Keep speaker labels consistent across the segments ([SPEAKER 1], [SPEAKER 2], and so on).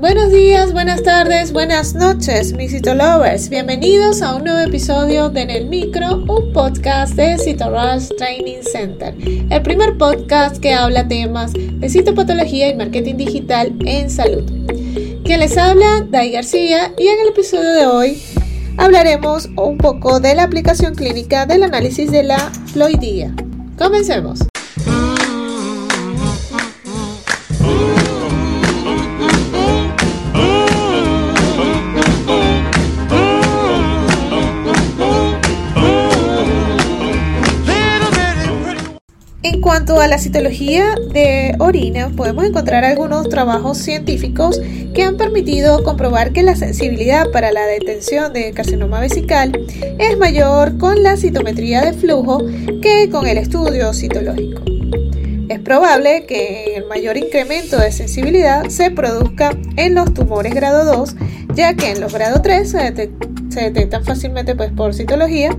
[SPEAKER 1] Buenos días, buenas tardes, buenas noches, mis Citolovers. Bienvenidos a un nuevo episodio de En el Micro, un podcast de Citorush Training Center. El primer podcast que habla temas de citopatología y marketing digital en salud. Quien les habla, Dai García, y en el episodio de hoy hablaremos un poco de la aplicación clínica del análisis de la fluidía. Comencemos. En cuanto a la citología de orina, podemos encontrar algunos trabajos científicos que han permitido comprobar que la sensibilidad para la detención de carcinoma vesical es mayor con la citometría de flujo que con el estudio citológico. Es probable que el mayor incremento de sensibilidad se produzca en los tumores grado 2, ya que en los grado 3 se, detectan fácilmente pues, por citología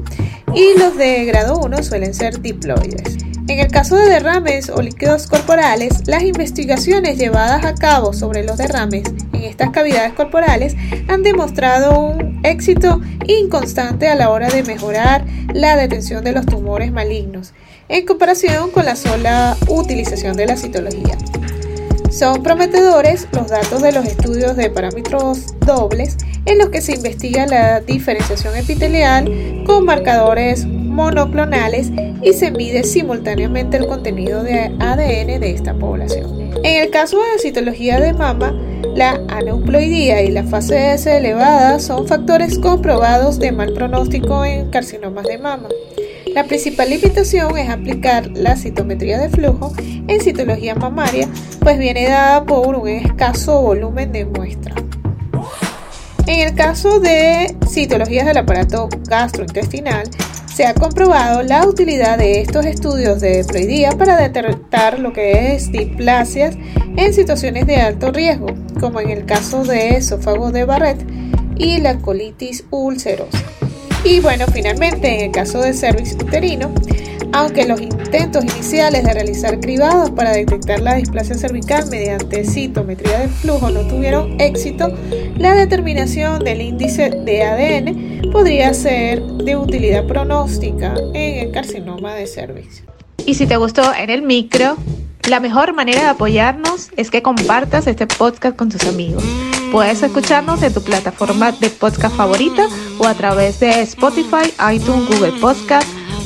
[SPEAKER 1] y los de grado 1 suelen ser diploides. En el caso de derrames o líquidos corporales, las investigaciones llevadas a cabo sobre los derrames en estas cavidades corporales han demostrado un éxito inconstante a la hora de mejorar la detención de los tumores malignos, en comparación con la sola utilización de la citología. Son prometedores los datos de los estudios de parámetros dobles en los que se investiga la diferenciación epitelial con marcadores monoclonales y se mide simultáneamente el contenido de ADN de esta población. En el caso de la citología de mama, la aneuploidía y la fase S elevada son factores comprobados de mal pronóstico en carcinomas de mama. La principal limitación es aplicar la citometría de flujo en citología mamaria, pues viene dada por un escaso volumen de muestra. En el caso de citologías del aparato gastrointestinal, se ha comprobado la utilidad de estos estudios de ploidía para detectar lo que es displasias en situaciones de alto riesgo, como en el caso de esófago de Barrett y la colitis ulcerosa. Y bueno, finalmente, en el caso de cervix uterino, aunque los intentos iniciales de realizar cribados para detectar la displasia cervical mediante citometría de flujo no tuvieron éxito, la determinación del índice de ADN podría ser de utilidad pronóstica en el carcinoma de cervix.
[SPEAKER 2] Y si te gustó en el micro, la mejor manera de apoyarnos es que compartas este podcast con tus amigos. Puedes escucharnos en tu plataforma de podcast favorita o a través de Spotify, iTunes, Google Podcast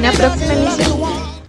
[SPEAKER 2] una próxima emisión.